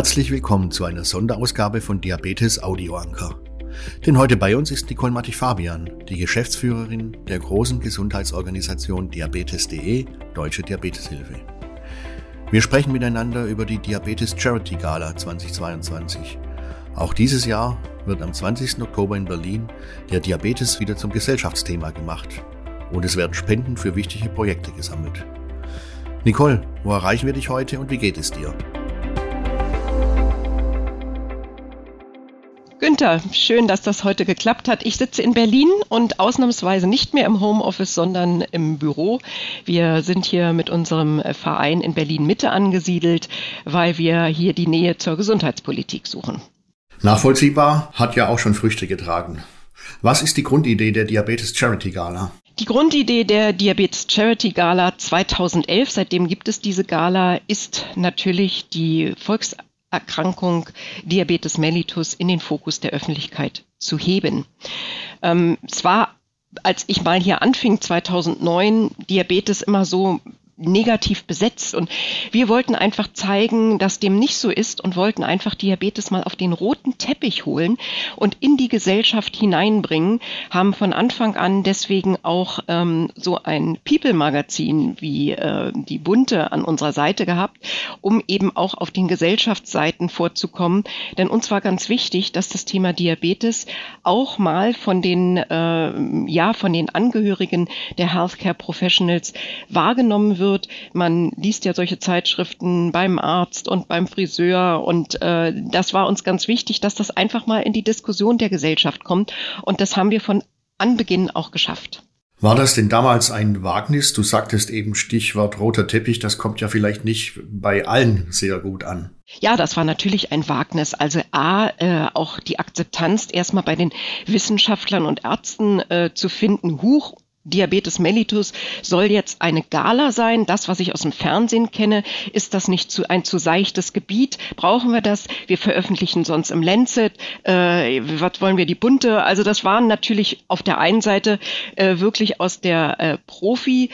Herzlich willkommen zu einer Sonderausgabe von Diabetes Audio Anker. Denn heute bei uns ist Nicole Mattig-Fabian, die Geschäftsführerin der großen Gesundheitsorganisation Diabetes.de, Deutsche Diabeteshilfe. Wir sprechen miteinander über die Diabetes Charity Gala 2022. Auch dieses Jahr wird am 20. Oktober in Berlin der Diabetes wieder zum Gesellschaftsthema gemacht und es werden Spenden für wichtige Projekte gesammelt. Nicole, wo erreichen wir dich heute und wie geht es dir? Günther, schön, dass das heute geklappt hat. Ich sitze in Berlin und ausnahmsweise nicht mehr im Homeoffice, sondern im Büro. Wir sind hier mit unserem Verein in Berlin Mitte angesiedelt, weil wir hier die Nähe zur Gesundheitspolitik suchen. Nachvollziehbar, hat ja auch schon Früchte getragen. Was ist die Grundidee der Diabetes Charity Gala? Die Grundidee der Diabetes Charity Gala 2011, seitdem gibt es diese Gala, ist natürlich die Volks Erkrankung Diabetes mellitus in den Fokus der Öffentlichkeit zu heben. Ähm, es war als ich mal hier anfing 2009, Diabetes immer so negativ besetzt. Und wir wollten einfach zeigen, dass dem nicht so ist und wollten einfach Diabetes mal auf den roten Teppich holen und in die Gesellschaft hineinbringen, haben von Anfang an deswegen auch ähm, so ein People-Magazin wie äh, die Bunte an unserer Seite gehabt, um eben auch auf den Gesellschaftsseiten vorzukommen. Denn uns war ganz wichtig, dass das Thema Diabetes auch mal von den, äh, ja, von den Angehörigen der Healthcare Professionals wahrgenommen wird wird. Man liest ja solche Zeitschriften beim Arzt und beim Friseur und äh, das war uns ganz wichtig, dass das einfach mal in die Diskussion der Gesellschaft kommt und das haben wir von Anbeginn auch geschafft. War das denn damals ein Wagnis? Du sagtest eben Stichwort roter Teppich, das kommt ja vielleicht nicht bei allen sehr gut an. Ja, das war natürlich ein Wagnis. Also A, äh, auch die Akzeptanz erstmal bei den Wissenschaftlern und Ärzten äh, zu finden, huch, Diabetes mellitus soll jetzt eine Gala sein. Das, was ich aus dem Fernsehen kenne, ist das nicht zu, ein zu seichtes Gebiet? Brauchen wir das? Wir veröffentlichen sonst im Lancet. Äh, was wollen wir die bunte? Also das waren natürlich auf der einen Seite äh, wirklich aus der äh, Profi-Riege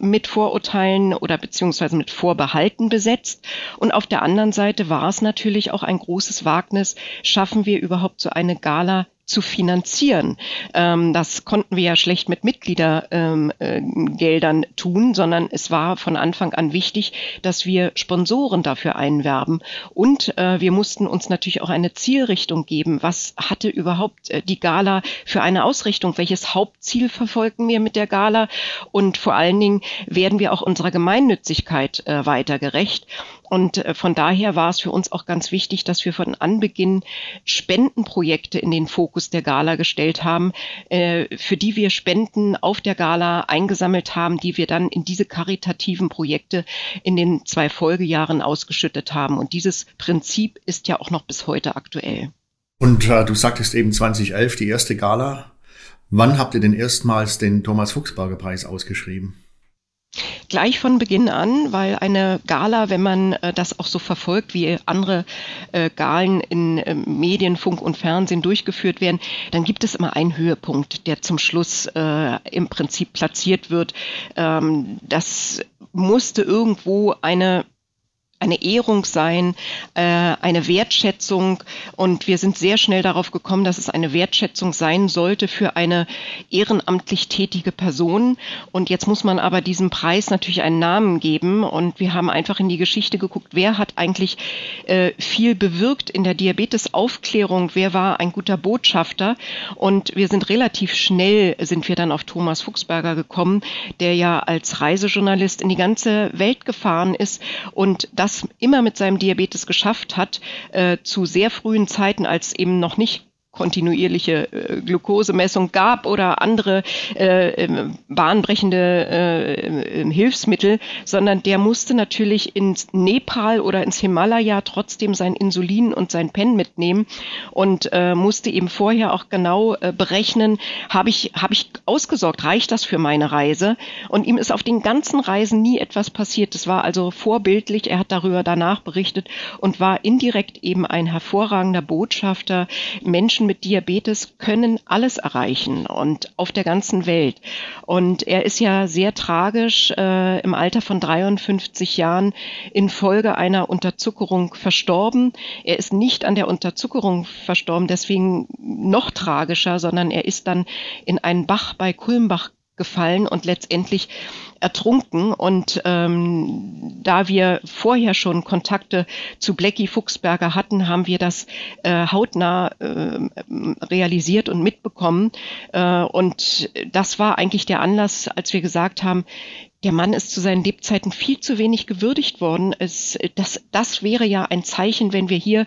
mit Vorurteilen oder beziehungsweise mit Vorbehalten besetzt. Und auf der anderen Seite war es natürlich auch ein großes Wagnis. Schaffen wir überhaupt so eine Gala zu finanzieren. Ähm, das konnten wir ja schlecht mit Mitgliedergeldern ähm, äh, tun, sondern es war von Anfang an wichtig, dass wir Sponsoren dafür einwerben. Und äh, wir mussten uns natürlich auch eine Zielrichtung geben. Was hatte überhaupt äh, die Gala für eine Ausrichtung? Welches Hauptziel verfolgen wir mit der Gala? Und vor allen Dingen werden wir auch unserer Gemeinnützigkeit äh, weiter gerecht. Und äh, von daher war es für uns auch ganz wichtig, dass wir von Anbeginn Spendenprojekte in den Fokus der Gala gestellt haben, äh, für die wir Spenden auf der Gala eingesammelt haben, die wir dann in diese karitativen Projekte in den zwei Folgejahren ausgeschüttet haben. Und dieses Prinzip ist ja auch noch bis heute aktuell. Und äh, du sagtest eben 2011 die erste Gala. Wann habt ihr denn erstmals den Thomas Fuchsberger Preis ausgeschrieben? Gleich von Beginn an, weil eine Gala, wenn man äh, das auch so verfolgt, wie andere äh, Galen in äh, Medien, Funk und Fernsehen durchgeführt werden, dann gibt es immer einen Höhepunkt, der zum Schluss äh, im Prinzip platziert wird. Ähm, das musste irgendwo eine eine Ehrung sein, äh, eine Wertschätzung. Und wir sind sehr schnell darauf gekommen, dass es eine Wertschätzung sein sollte für eine ehrenamtlich tätige Person. Und jetzt muss man aber diesem Preis natürlich einen Namen geben. Und wir haben einfach in die Geschichte geguckt, wer hat eigentlich äh, viel bewirkt in der Diabetesaufklärung, wer war ein guter Botschafter. Und wir sind relativ schnell, sind wir dann auf Thomas Fuchsberger gekommen, der ja als Reisejournalist in die ganze Welt gefahren ist und das das immer mit seinem Diabetes geschafft hat, äh, zu sehr frühen Zeiten, als eben noch nicht kontinuierliche äh, Glukosemessung gab oder andere äh, ähm, bahnbrechende äh, ähm, Hilfsmittel, sondern der musste natürlich ins Nepal oder ins Himalaya trotzdem sein Insulin und sein Pen mitnehmen und äh, musste eben vorher auch genau äh, berechnen, habe ich, hab ich ausgesorgt, reicht das für meine Reise? Und ihm ist auf den ganzen Reisen nie etwas passiert. Das war also vorbildlich, er hat darüber danach berichtet und war indirekt eben ein hervorragender Botschafter, Menschen Menschen mit Diabetes können alles erreichen und auf der ganzen Welt. Und er ist ja sehr tragisch äh, im Alter von 53 Jahren infolge einer Unterzuckerung verstorben. Er ist nicht an der Unterzuckerung verstorben, deswegen noch tragischer, sondern er ist dann in einen Bach bei Kulmbach gefallen und letztendlich ertrunken. Und ähm, da wir vorher schon Kontakte zu Blackie Fuchsberger hatten, haben wir das äh, hautnah äh, realisiert und mitbekommen. Äh, und das war eigentlich der Anlass, als wir gesagt haben, der Mann ist zu seinen Lebzeiten viel zu wenig gewürdigt worden. Es, das, das wäre ja ein Zeichen, wenn wir hier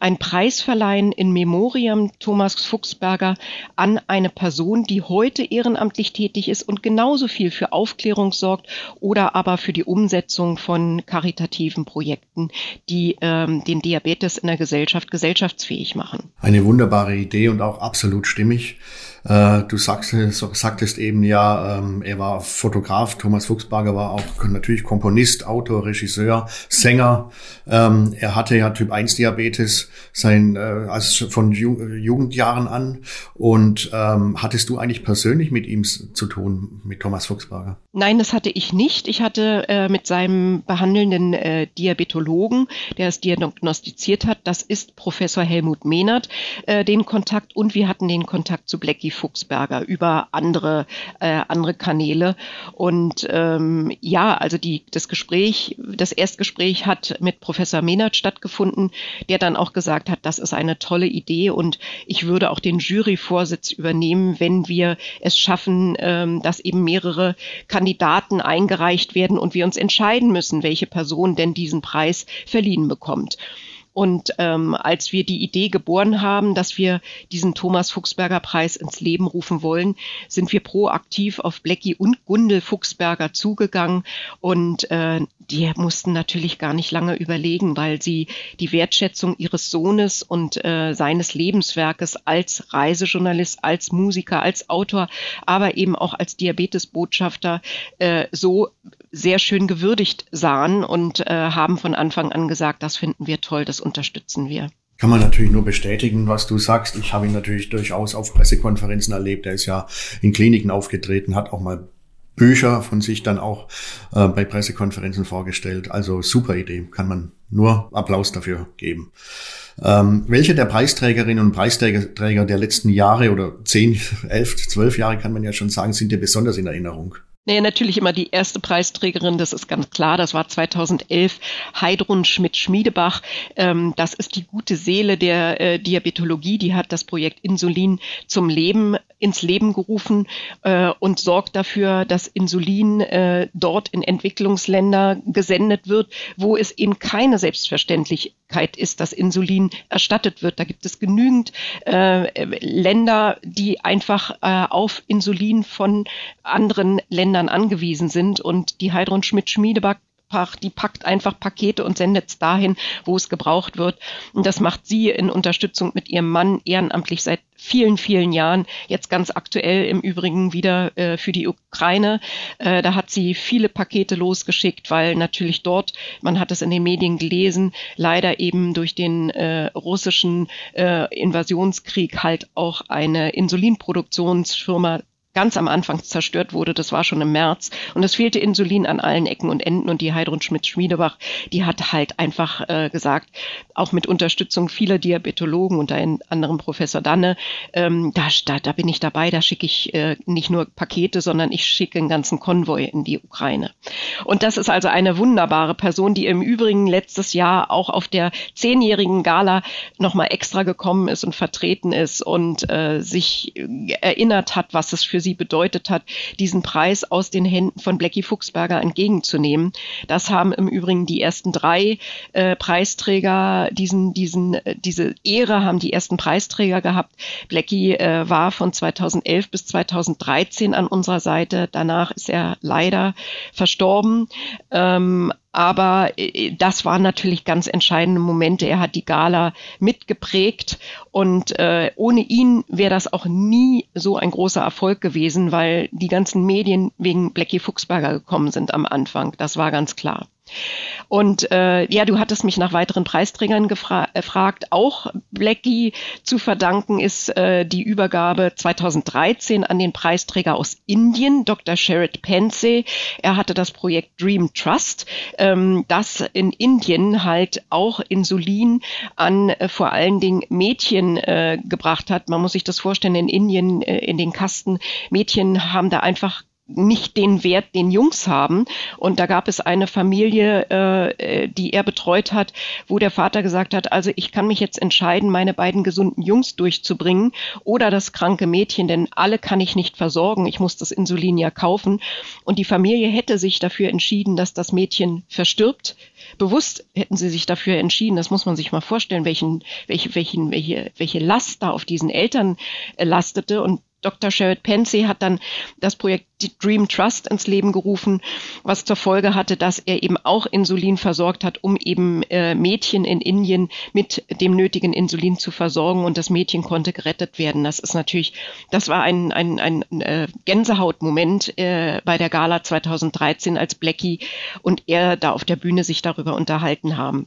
einen Preis verleihen in Memoriam Thomas Fuchsberger an eine Person, die heute ehrenamtlich tätig ist und genauso viel für Aufklärung sorgt oder aber für die Umsetzung von karitativen Projekten, die ähm, den Diabetes in der Gesellschaft gesellschaftsfähig machen. Eine wunderbare Idee und auch absolut stimmig. Äh, du sagst, sagtest eben ja, ähm, er war Fotograf, Thomas Fuchsberger war auch natürlich Komponist, Autor, Regisseur, Sänger. Ähm, er hatte ja Typ 1 Diabetes sein, äh, also von Ju Jugendjahren an. Und ähm, hattest du eigentlich persönlich mit ihm zu tun, mit Thomas Fuchsberger? Nein, das hatte ich nicht. Ich hatte äh, mit seinem behandelnden äh, Diabetologen, der es diagnostiziert hat, das ist Professor Helmut Mehnert, äh, den Kontakt und wir hatten den Kontakt zu Blackie Fuchsberger über andere, äh, andere Kanäle. Und ähm, ja, also die, das Gespräch, das Erstgespräch hat mit Professor Mehnert stattgefunden, der dann auch gesagt hat, das ist eine tolle Idee und ich würde auch den Juryvorsitz übernehmen, wenn wir es schaffen, ähm, dass eben mehrere Kandidaten eingereicht werden und wir uns entscheiden müssen, welche Person denn diesen Preis verliehen bekommt. Und ähm, als wir die Idee geboren haben, dass wir diesen Thomas Fuchsberger Preis ins Leben rufen wollen, sind wir proaktiv auf Blackie und Gundel Fuchsberger zugegangen. Und äh, die mussten natürlich gar nicht lange überlegen, weil sie die Wertschätzung ihres Sohnes und äh, seines Lebenswerkes als Reisejournalist, als Musiker, als Autor, aber eben auch als Diabetesbotschafter äh, so sehr schön gewürdigt sahen und äh, haben von Anfang an gesagt, das finden wir toll, das unterstützen wir. Kann man natürlich nur bestätigen, was du sagst. Ich habe ihn natürlich durchaus auf Pressekonferenzen erlebt. Er ist ja in Kliniken aufgetreten, hat auch mal Bücher von sich dann auch äh, bei Pressekonferenzen vorgestellt. Also super Idee, kann man nur Applaus dafür geben. Ähm, welche der Preisträgerinnen und Preisträger der letzten Jahre oder zehn, elf, zwölf Jahre kann man ja schon sagen, sind dir besonders in Erinnerung? Nee, natürlich immer die erste Preisträgerin, das ist ganz klar. Das war 2011 Heidrun Schmidt-Schmiedebach. Ähm, das ist die gute Seele der äh, Diabetologie. Die hat das Projekt Insulin zum Leben ins Leben gerufen äh, und sorgt dafür, dass Insulin äh, dort in Entwicklungsländer gesendet wird, wo es eben keine Selbstverständlichkeit ist, dass Insulin erstattet wird. Da gibt es genügend äh, Länder, die einfach äh, auf Insulin von anderen Ländern angewiesen sind und die Heidrun Schmidt-Schmiedebach die packt einfach Pakete und sendet es dahin, wo es gebraucht wird. Und das macht sie in Unterstützung mit ihrem Mann ehrenamtlich seit vielen, vielen Jahren. Jetzt ganz aktuell im Übrigen wieder äh, für die Ukraine. Äh, da hat sie viele Pakete losgeschickt, weil natürlich dort, man hat es in den Medien gelesen, leider eben durch den äh, russischen äh, Invasionskrieg halt auch eine Insulinproduktionsfirma ganz am Anfang zerstört wurde. Das war schon im März. Und es fehlte Insulin an allen Ecken und Enden. Und die Heidrun Schmidt-Schmiedebach, die hat halt einfach äh, gesagt, auch mit Unterstützung vieler Diabetologen, unter anderem Professor Danne, ähm, da, da, da bin ich dabei, da schicke ich äh, nicht nur Pakete, sondern ich schicke einen ganzen Konvoi in die Ukraine. Und das ist also eine wunderbare Person, die im Übrigen letztes Jahr auch auf der zehnjährigen Gala nochmal extra gekommen ist und vertreten ist und äh, sich erinnert hat, was es für für sie bedeutet hat, diesen Preis aus den Händen von Blackie Fuchsberger entgegenzunehmen. Das haben im Übrigen die ersten drei äh, Preisträger, diesen, diesen, äh, diese Ehre haben die ersten Preisträger gehabt. Blackie äh, war von 2011 bis 2013 an unserer Seite. Danach ist er leider verstorben. Ähm, aber äh, das waren natürlich ganz entscheidende Momente. Er hat die Gala mitgeprägt und äh, ohne ihn wäre das auch nie so ein großer Erfolg gewesen, weil die ganzen Medien wegen Blackie Fuchsberger gekommen sind am Anfang. Das war ganz klar. Und äh, ja, du hattest mich nach weiteren Preisträgern gefragt. Auch Blackie zu verdanken ist äh, die Übergabe 2013 an den Preisträger aus Indien, Dr. Sherrod Pensey. Er hatte das Projekt Dream Trust, ähm, das in Indien halt auch Insulin an äh, vor allen Dingen Mädchen äh, gebracht hat. Man muss sich das vorstellen, in Indien äh, in den Kasten, Mädchen haben da einfach nicht den Wert, den Jungs haben. Und da gab es eine Familie, äh, die er betreut hat, wo der Vater gesagt hat, also ich kann mich jetzt entscheiden, meine beiden gesunden Jungs durchzubringen oder das kranke Mädchen, denn alle kann ich nicht versorgen. Ich muss das Insulin ja kaufen. Und die Familie hätte sich dafür entschieden, dass das Mädchen verstirbt. Bewusst hätten sie sich dafür entschieden. Das muss man sich mal vorstellen, welchen, welche, welche, welche Last da auf diesen Eltern äh, lastete. Und Dr. Sherrod Pensey hat dann das Projekt Dream Trust ins Leben gerufen, was zur Folge hatte, dass er eben auch Insulin versorgt hat, um eben äh, Mädchen in Indien mit dem nötigen Insulin zu versorgen und das Mädchen konnte gerettet werden. Das ist natürlich, das war ein, ein, ein äh, Gänsehautmoment äh, bei der Gala 2013, als Blackie und er da auf der Bühne sich darüber unterhalten haben.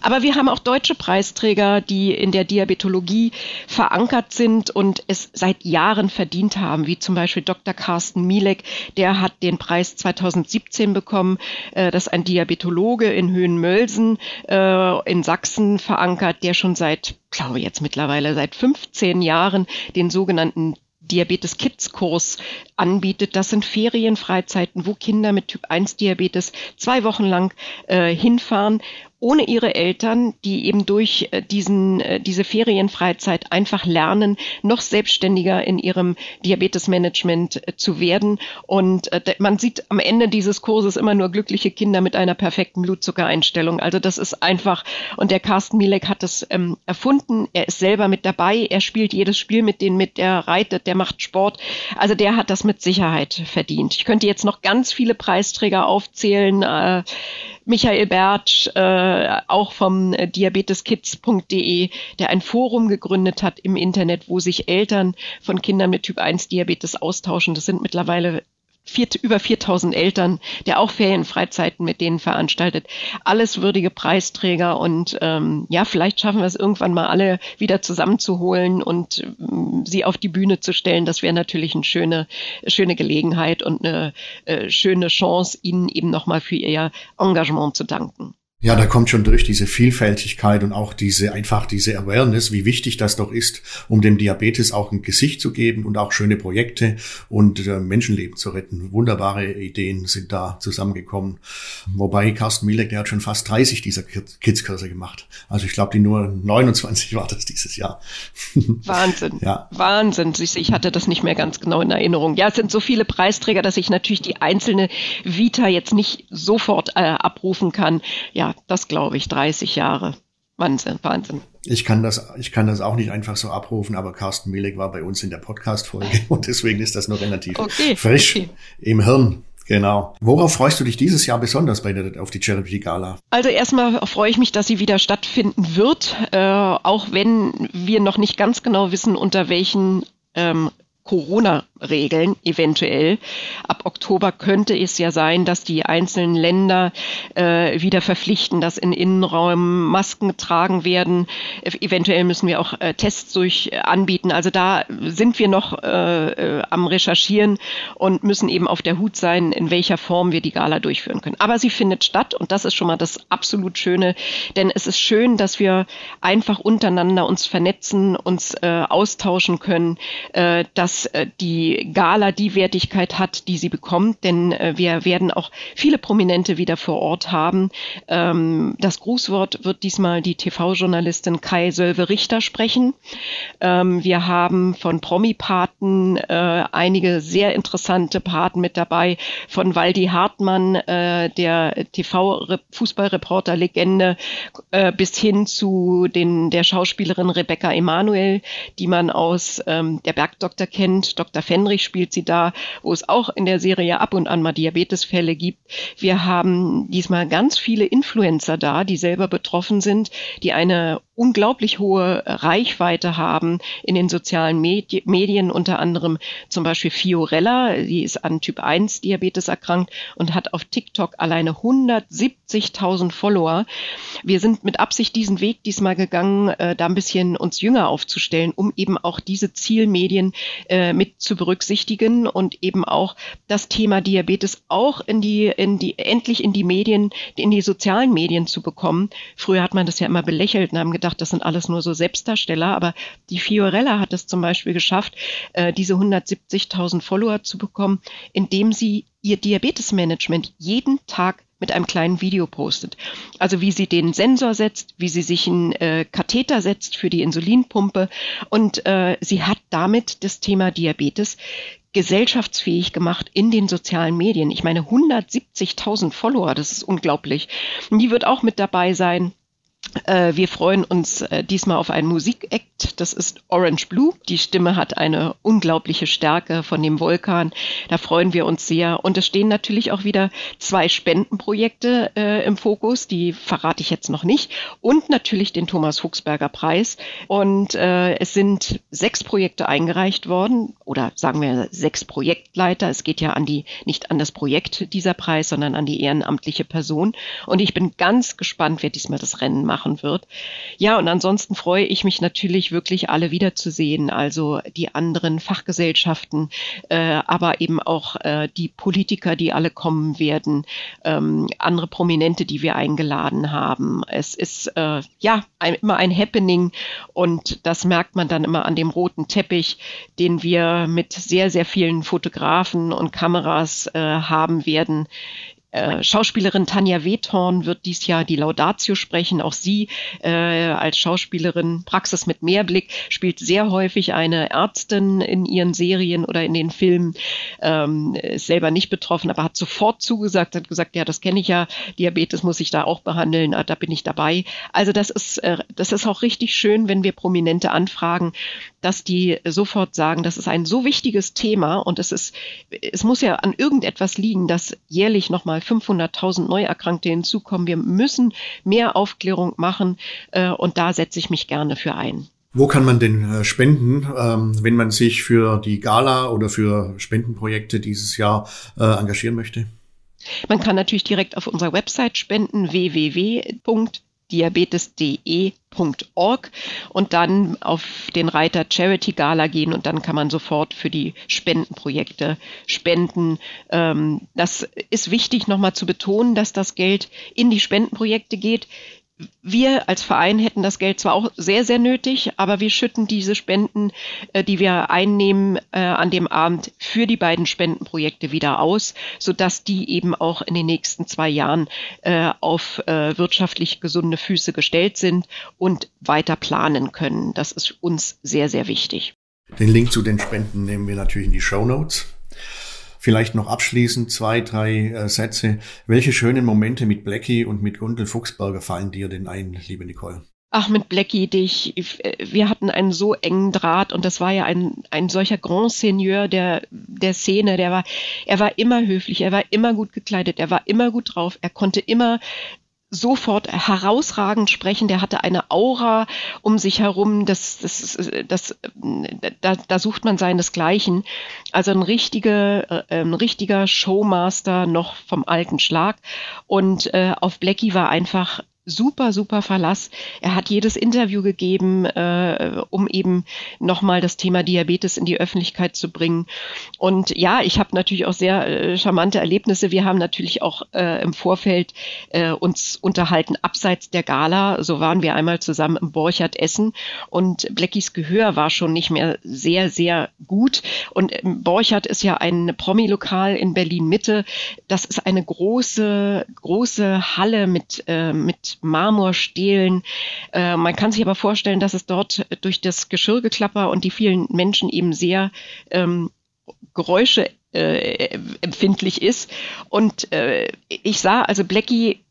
Aber wir haben auch deutsche Preisträger, die in der Diabetologie verankert sind und es seit Jahren verdient haben, wie zum Beispiel Dr. Carsten Mielek, der hat den Preis 2017 bekommen. Äh, das ist ein Diabetologe in Höhenmölsen äh, in Sachsen verankert, der schon seit, glaube ich jetzt mittlerweile seit 15 Jahren den sogenannten Diabetes Kids Kurs anbietet. Das sind Ferienfreizeiten, wo Kinder mit Typ 1 Diabetes zwei Wochen lang äh, hinfahren ohne ihre Eltern, die eben durch äh, diesen, äh, diese Ferienfreizeit einfach lernen, noch selbstständiger in ihrem Diabetesmanagement äh, zu werden. Und man sieht am Ende dieses Kurses immer nur glückliche Kinder mit einer perfekten Blutzuckereinstellung. Also das ist einfach, und der Carsten Mielek hat das ähm, erfunden. Er ist selber mit dabei. Er spielt jedes Spiel mit denen mit, der reitet, der macht Sport. Also der hat das mit Sicherheit verdient. Ich könnte jetzt noch ganz viele Preisträger aufzählen. Äh, Michael Bertsch, äh, auch vom diabeteskids.de, der ein Forum gegründet hat im Internet, wo sich Eltern von Kindern mit Typ 1 Diabetes austauschen. Das sind mittlerweile vier, über 4000 Eltern, der auch Ferienfreizeiten mit denen veranstaltet. Alles würdige Preisträger und ähm, ja, vielleicht schaffen wir es irgendwann mal alle wieder zusammenzuholen und ähm, sie auf die Bühne zu stellen. Das wäre natürlich eine schöne, schöne Gelegenheit und eine äh, schöne Chance, ihnen eben nochmal für ihr Engagement zu danken. Ja, da kommt schon durch diese Vielfältigkeit und auch diese einfach diese Awareness, wie wichtig das doch ist, um dem Diabetes auch ein Gesicht zu geben und auch schöne Projekte und äh, Menschenleben zu retten. Wunderbare Ideen sind da zusammengekommen. Wobei Carsten Mielek, der hat schon fast 30 dieser Kidskurse gemacht. Also ich glaube, die nur 29 war das dieses Jahr. Wahnsinn. ja. Wahnsinn. Ich hatte das nicht mehr ganz genau in Erinnerung. Ja, es sind so viele Preisträger, dass ich natürlich die einzelne Vita jetzt nicht sofort äh, abrufen kann. Ja, das glaube ich, 30 Jahre. Wahnsinn, Wahnsinn. Ich kann das, ich kann das auch nicht einfach so abrufen, aber Carsten Mielek war bei uns in der Podcast-Folge und deswegen ist das noch relativ okay, frisch okay. im Hirn. Genau. Worauf freust du dich dieses Jahr besonders bei der, auf die Charity Gala? Also erstmal freue ich mich, dass sie wieder stattfinden wird, äh, auch wenn wir noch nicht ganz genau wissen, unter welchen ähm, Corona-Regeln eventuell. Ab Oktober könnte es ja sein, dass die einzelnen Länder äh, wieder verpflichten, dass in Innenräumen Masken getragen werden. Eventuell müssen wir auch äh, Tests durch äh, anbieten. Also da sind wir noch äh, äh, am Recherchieren und müssen eben auf der Hut sein, in welcher Form wir die Gala durchführen können. Aber sie findet statt und das ist schon mal das absolut Schöne, denn es ist schön, dass wir einfach untereinander uns vernetzen, uns äh, austauschen können, dass dass äh, die Gala die Wertigkeit hat, die sie bekommt, denn äh, wir werden auch viele Prominente wieder vor Ort haben. Ähm, das Grußwort wird diesmal die TV-Journalistin Kai Sölve-Richter sprechen. Ähm, wir haben von Promi-Paten äh, einige sehr interessante Paten mit dabei, von Waldi Hartmann, der TV-Fußballreporter-Legende, bis hin zu den, der Schauspielerin Rebecca Emanuel, die man aus ähm, der Bergdoktor kennt kennt. Dr. Fenrich spielt sie da, wo es auch in der Serie ab und an mal Diabetesfälle gibt. Wir haben diesmal ganz viele Influencer da, die selber betroffen sind, die eine unglaublich hohe Reichweite haben in den sozialen Medi Medien, unter anderem zum Beispiel Fiorella, die ist an Typ 1 Diabetes erkrankt und hat auf TikTok alleine 170.000 Follower. Wir sind mit Absicht diesen Weg diesmal gegangen, äh, da ein bisschen uns jünger aufzustellen, um eben auch diese Zielmedien äh, mit zu berücksichtigen und eben auch das Thema Diabetes auch in die, in die, endlich in die Medien, in die sozialen Medien zu bekommen. Früher hat man das ja immer belächelt und haben gedacht, das sind alles nur so Selbstdarsteller, aber die Fiorella hat es zum Beispiel geschafft, äh, diese 170.000 Follower zu bekommen, indem sie ihr Diabetesmanagement jeden Tag mit einem kleinen Video postet. Also wie sie den Sensor setzt, wie sie sich einen äh, Katheter setzt für die Insulinpumpe und äh, sie hat damit das Thema Diabetes gesellschaftsfähig gemacht in den sozialen Medien. Ich meine 170.000 Follower, das ist unglaublich. Und die wird auch mit dabei sein. Äh, wir freuen uns äh, diesmal auf einen Musikakt. Das ist Orange Blue. Die Stimme hat eine unglaubliche Stärke von dem Vulkan. Da freuen wir uns sehr. Und es stehen natürlich auch wieder zwei Spendenprojekte äh, im Fokus. Die verrate ich jetzt noch nicht. Und natürlich den Thomas Huxberger Preis. Und äh, es sind sechs Projekte eingereicht worden. Oder sagen wir sechs Projektleiter. Es geht ja an die, nicht an das Projekt dieser Preis, sondern an die ehrenamtliche Person. Und ich bin ganz gespannt, wer diesmal das Rennen macht machen wird. Ja, und ansonsten freue ich mich natürlich wirklich alle wiederzusehen, also die anderen Fachgesellschaften, äh, aber eben auch äh, die Politiker, die alle kommen werden, ähm, andere Prominente, die wir eingeladen haben. Es ist äh, ja ein, immer ein Happening und das merkt man dann immer an dem roten Teppich, den wir mit sehr, sehr vielen Fotografen und Kameras äh, haben werden äh, Schauspielerin Tanja Wethorn wird dies Jahr die Laudatio sprechen. Auch sie äh, als Schauspielerin Praxis mit Mehrblick spielt sehr häufig eine Ärztin in ihren Serien oder in den Filmen. Ähm, ist selber nicht betroffen, aber hat sofort zugesagt, hat gesagt, ja, das kenne ich ja, Diabetes muss ich da auch behandeln, ah, da bin ich dabei. Also das ist, äh, das ist auch richtig schön, wenn wir Prominente anfragen, dass die sofort sagen, das ist ein so wichtiges Thema und es ist, es muss ja an irgendetwas liegen, dass jährlich nochmal 500.000 Neuerkrankte hinzukommen. Wir müssen mehr Aufklärung machen äh, und da setze ich mich gerne für ein. Wo kann man denn äh, spenden, ähm, wenn man sich für die Gala oder für Spendenprojekte dieses Jahr äh, engagieren möchte? Man kann natürlich direkt auf unserer Website spenden www diabetes.de.org und dann auf den Reiter Charity Gala gehen und dann kann man sofort für die Spendenprojekte spenden. Ähm, das ist wichtig nochmal zu betonen, dass das Geld in die Spendenprojekte geht wir als Verein hätten das Geld zwar auch sehr, sehr nötig, aber wir schütten diese Spenden, äh, die wir einnehmen äh, an dem Abend für die beiden Spendenprojekte wieder aus, sodass die eben auch in den nächsten zwei Jahren äh, auf wirtschaftlich gesunde Füße gestellt sind und weiter planen können. Das ist uns sehr, sehr wichtig. Den Link zu den Spenden nehmen wir natürlich in die Show Notes. Vielleicht noch abschließend zwei, drei äh, Sätze. Welche schönen Momente mit Blackie und mit Gundel Fuchsberger fallen dir denn ein, liebe Nicole? Ach, mit Blackie, dich, wir hatten einen so engen Draht und das war ja ein, ein solcher Grand Seigneur der, der Szene, der war, er war immer höflich, er war immer gut gekleidet, er war immer gut drauf, er konnte immer sofort herausragend sprechen. Der hatte eine Aura um sich herum. Das, das, das, da, da sucht man seinesgleichen. Also ein, richtige, äh, ein richtiger Showmaster noch vom alten Schlag. Und äh, auf Blackie war einfach super, super Verlass. Er hat jedes Interview gegeben, äh, um eben nochmal das Thema Diabetes in die Öffentlichkeit zu bringen. Und ja, ich habe natürlich auch sehr äh, charmante Erlebnisse. Wir haben natürlich auch äh, im Vorfeld äh, uns unterhalten, abseits der Gala. So waren wir einmal zusammen im Borchert essen und Blackies Gehör war schon nicht mehr sehr, sehr gut. Und Borchert ist ja ein Promi-Lokal in Berlin-Mitte. Das ist eine große, große Halle mit, äh, mit Marmorstelen. Äh, man kann sich aber vorstellen, dass es dort durch das Geschirrgeklapper und die vielen Menschen eben sehr ähm, Geräusche äh, empfindlich ist. Und äh, ich sah also Blackie,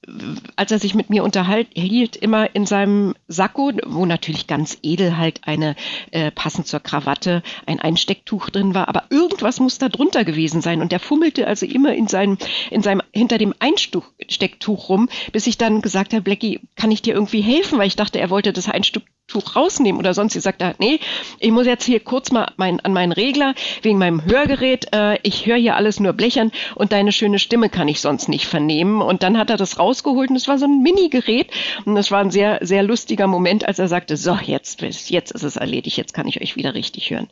als er sich mit mir unterhielt, immer in seinem Sakko, wo natürlich ganz edel halt eine äh, passend zur Krawatte ein Einstecktuch drin war, aber irgendwas muss da drunter gewesen sein. Und der fummelte also immer in seinem, in seinem, hinter dem Einstecktuch rum, bis ich dann gesagt habe, Blackie, kann ich dir irgendwie helfen? Weil ich dachte, er wollte das Einstecktuch Tuch rausnehmen oder sonst. Sie sagt, ah, nee, ich muss jetzt hier kurz mal mein, an meinen Regler wegen meinem Hörgerät. Äh, ich höre hier alles nur blechern und deine schöne Stimme kann ich sonst nicht vernehmen. Und dann hat er das rausgeholt und es war so ein Mini-Gerät. Und das war ein sehr, sehr lustiger Moment, als er sagte, so, jetzt, jetzt ist es erledigt, jetzt kann ich euch wieder richtig hören.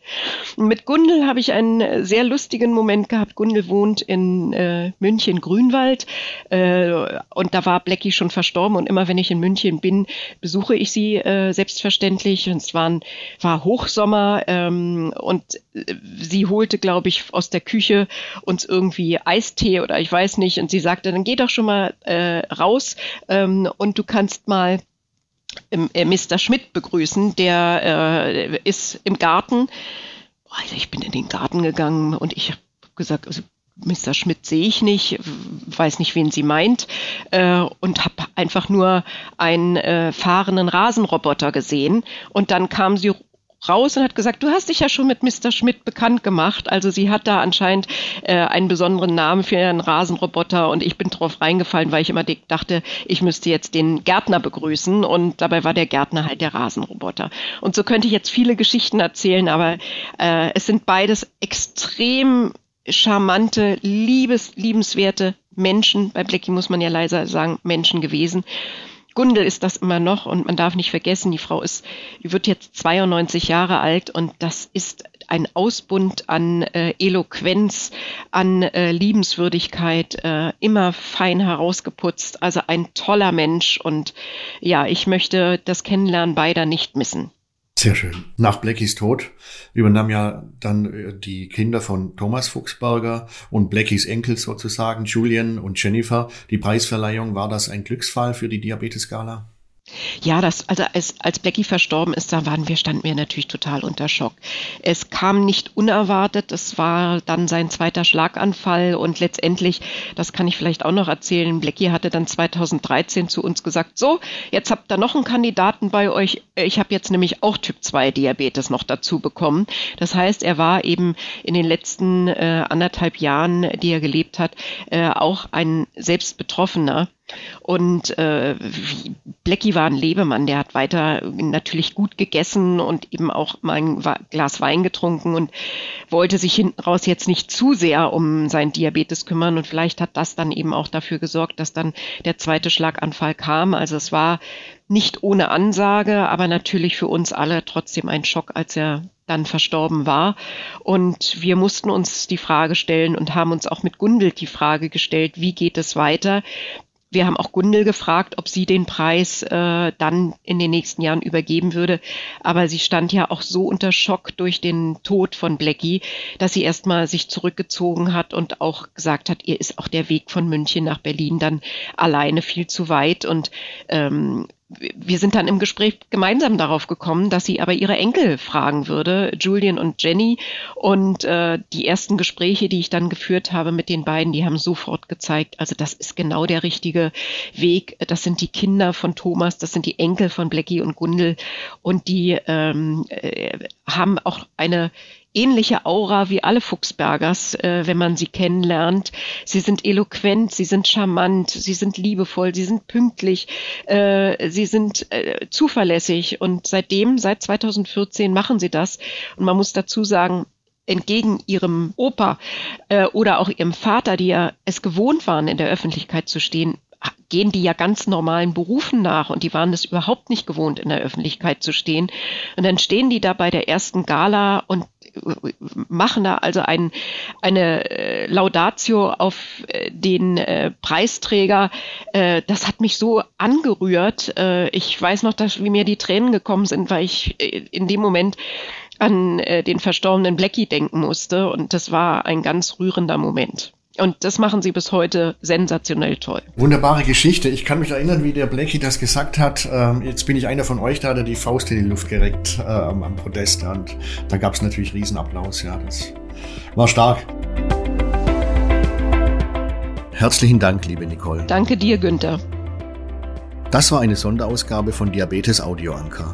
Und mit Gundel habe ich einen sehr lustigen Moment gehabt. Gundel wohnt in äh, München Grünwald äh, und da war Blackie schon verstorben und immer wenn ich in München bin, besuche ich sie äh, selbstverständlich. Und es waren, war Hochsommer ähm, und äh, sie holte, glaube ich, aus der Küche uns irgendwie Eistee oder ich weiß nicht. Und sie sagte, dann geh doch schon mal äh, raus ähm, und du kannst mal äh, Mr. Schmidt begrüßen. Der äh, ist im Garten. Also ich bin in den Garten gegangen und ich habe gesagt, also Mr. Schmidt sehe ich nicht, weiß nicht, wen sie meint äh, und habe einfach nur einen äh, fahrenden Rasenroboter gesehen. Und dann kam sie raus und hat gesagt, du hast dich ja schon mit Mr. Schmidt bekannt gemacht. Also sie hat da anscheinend äh, einen besonderen Namen für ihren Rasenroboter und ich bin drauf reingefallen, weil ich immer dachte, ich müsste jetzt den Gärtner begrüßen und dabei war der Gärtner halt der Rasenroboter. Und so könnte ich jetzt viele Geschichten erzählen, aber äh, es sind beides extrem charmante, liebes, liebenswerte Menschen. Bei Blackie muss man ja leiser sagen, Menschen gewesen. Gundel ist das immer noch und man darf nicht vergessen, die Frau ist, die wird jetzt 92 Jahre alt und das ist ein Ausbund an äh, Eloquenz, an äh, Liebenswürdigkeit, äh, immer fein herausgeputzt, also ein toller Mensch und ja, ich möchte das Kennenlernen beider nicht missen. Sehr schön. Nach Blackies Tod übernahm ja dann äh, die Kinder von Thomas Fuchsberger und Blackies Enkel sozusagen, Julian und Jennifer. Die Preisverleihung, war das ein Glücksfall für die Diabetes-Gala? Ja, das, also als, als Blackie verstorben ist, da waren wir, standen wir natürlich total unter Schock. Es kam nicht unerwartet, es war dann sein zweiter Schlaganfall und letztendlich, das kann ich vielleicht auch noch erzählen, Blackie hatte dann 2013 zu uns gesagt, so, jetzt habt ihr noch einen Kandidaten bei euch, ich habe jetzt nämlich auch Typ 2 Diabetes noch dazu bekommen. Das heißt, er war eben in den letzten äh, anderthalb Jahren, die er gelebt hat, äh, auch ein selbst Betroffener und äh, Blackie war ein Lebemann, der hat weiter natürlich gut gegessen und eben auch mal ein Glas Wein getrunken und wollte sich hinten raus jetzt nicht zu sehr um seinen Diabetes kümmern. Und vielleicht hat das dann eben auch dafür gesorgt, dass dann der zweite Schlaganfall kam. Also es war nicht ohne Ansage, aber natürlich für uns alle trotzdem ein Schock, als er dann verstorben war. Und wir mussten uns die Frage stellen und haben uns auch mit Gundel die Frage gestellt, wie geht es weiter? Wir haben auch Gundel gefragt, ob sie den Preis äh, dann in den nächsten Jahren übergeben würde. Aber sie stand ja auch so unter Schock durch den Tod von Blackie, dass sie erstmal sich zurückgezogen hat und auch gesagt hat, ihr ist auch der Weg von München nach Berlin dann alleine viel zu weit. Und ähm, wir sind dann im Gespräch gemeinsam darauf gekommen, dass sie aber ihre Enkel fragen würde, Julian und Jenny. Und äh, die ersten Gespräche, die ich dann geführt habe mit den beiden, die haben sofort gezeigt, also das ist genau der richtige Weg. Das sind die Kinder von Thomas, das sind die Enkel von Blackie und Gundel. Und die ähm, äh, haben auch eine ähnliche Aura wie alle Fuchsbergers, äh, wenn man sie kennenlernt. Sie sind eloquent, sie sind charmant, sie sind liebevoll, sie sind pünktlich, äh, sie sind äh, zuverlässig und seitdem, seit 2014 machen sie das. Und man muss dazu sagen, entgegen ihrem Opa äh, oder auch ihrem Vater, die ja es gewohnt waren, in der Öffentlichkeit zu stehen, gehen die ja ganz normalen Berufen nach und die waren es überhaupt nicht gewohnt, in der Öffentlichkeit zu stehen. Und dann stehen die da bei der ersten Gala und machen da also ein, eine äh, Laudatio auf äh, den äh, Preisträger. Das hat mich so angerührt. Ich weiß noch, dass, wie mir die Tränen gekommen sind, weil ich in dem Moment an den verstorbenen Blackie denken musste. Und das war ein ganz rührender Moment. Und das machen sie bis heute sensationell toll. Wunderbare Geschichte. Ich kann mich erinnern, wie der Blackie das gesagt hat. Ähm, jetzt bin ich einer von euch, da hat er die Faust in die Luft gereckt äh, am Podest. Und da gab es natürlich Riesenapplaus. Ja, das war stark. Herzlichen Dank, liebe Nicole. Danke dir, Günther. Das war eine Sonderausgabe von Diabetes Audio Anker.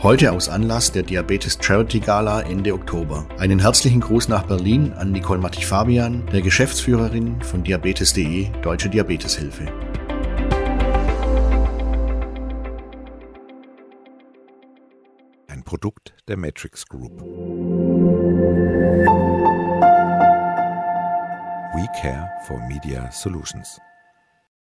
Heute aus Anlass der Diabetes Charity Gala Ende Oktober. Einen herzlichen Gruß nach Berlin an Nicole Mattich-Fabian, der Geschäftsführerin von Diabetes.de, Deutsche Diabeteshilfe. Ein Produkt der Matrix Group. We care for Media Solutions.